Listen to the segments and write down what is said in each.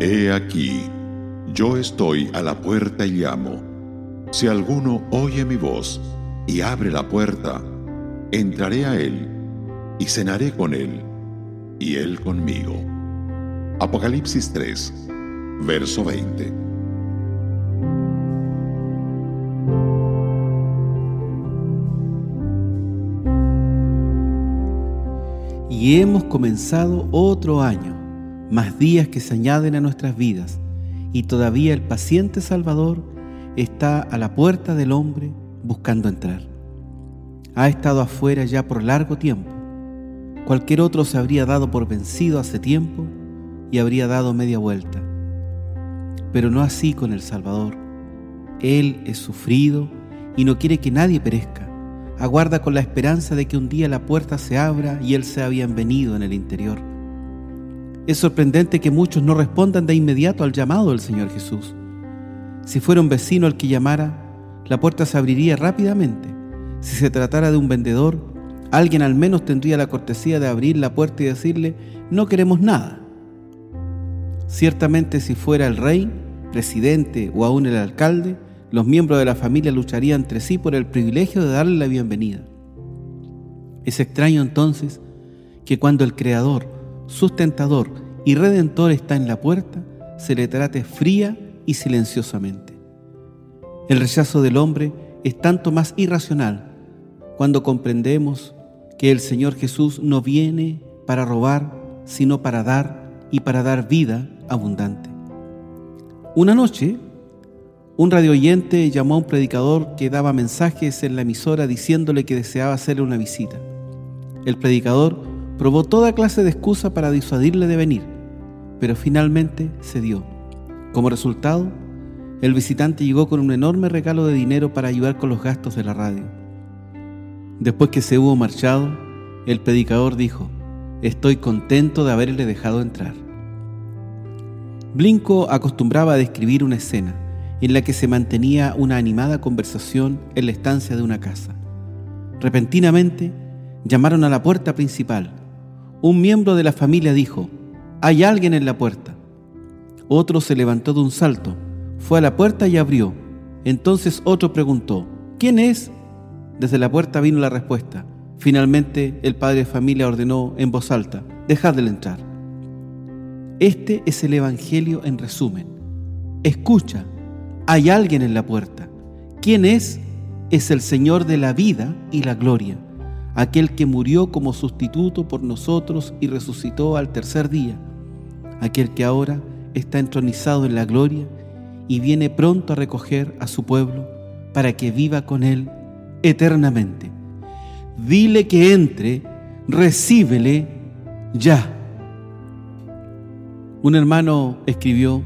He aquí, yo estoy a la puerta y llamo. Si alguno oye mi voz y abre la puerta, entraré a él y cenaré con él y él conmigo. Apocalipsis 3, verso 20. Y hemos comenzado otro año, más días que se añaden a nuestras vidas, y todavía el paciente Salvador está a la puerta del hombre buscando entrar. Ha estado afuera ya por largo tiempo. Cualquier otro se habría dado por vencido hace tiempo y habría dado media vuelta. Pero no así con el Salvador. Él es sufrido y no quiere que nadie perezca aguarda con la esperanza de que un día la puerta se abra y Él sea bienvenido en el interior. Es sorprendente que muchos no respondan de inmediato al llamado del Señor Jesús. Si fuera un vecino el que llamara, la puerta se abriría rápidamente. Si se tratara de un vendedor, alguien al menos tendría la cortesía de abrir la puerta y decirle, no queremos nada. Ciertamente si fuera el rey, presidente o aún el alcalde, los miembros de la familia lucharían entre sí por el privilegio de darle la bienvenida. Es extraño entonces que cuando el Creador, sustentador y redentor está en la puerta, se le trate fría y silenciosamente. El rechazo del hombre es tanto más irracional cuando comprendemos que el Señor Jesús no viene para robar, sino para dar y para dar vida abundante. Una noche, un radio oyente llamó a un predicador que daba mensajes en la emisora diciéndole que deseaba hacerle una visita. El predicador probó toda clase de excusa para disuadirle de venir, pero finalmente cedió. Como resultado, el visitante llegó con un enorme regalo de dinero para ayudar con los gastos de la radio. Después que se hubo marchado, el predicador dijo, estoy contento de haberle dejado entrar. Blinco acostumbraba a describir una escena en la que se mantenía una animada conversación en la estancia de una casa. Repentinamente llamaron a la puerta principal. Un miembro de la familia dijo, hay alguien en la puerta. Otro se levantó de un salto, fue a la puerta y abrió. Entonces otro preguntó, ¿quién es? Desde la puerta vino la respuesta. Finalmente el padre de familia ordenó en voz alta, dejadle entrar. Este es el Evangelio en resumen. Escucha hay alguien en la puerta. ¿Quién es? Es el Señor de la vida y la gloria, aquel que murió como sustituto por nosotros y resucitó al tercer día, aquel que ahora está entronizado en la gloria y viene pronto a recoger a su pueblo para que viva con él eternamente. Dile que entre, recíbele ya. Un hermano escribió,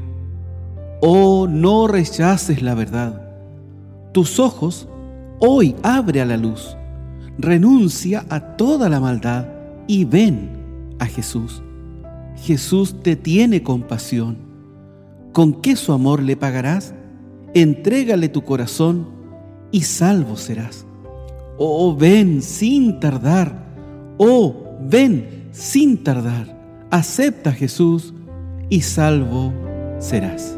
Oh, no rechaces la verdad. Tus ojos hoy abre a la luz. Renuncia a toda la maldad y ven a Jesús. Jesús te tiene compasión. ¿Con qué su amor le pagarás? Entrégale tu corazón y salvo serás. Oh, ven sin tardar. Oh, ven sin tardar. Acepta a Jesús y salvo serás.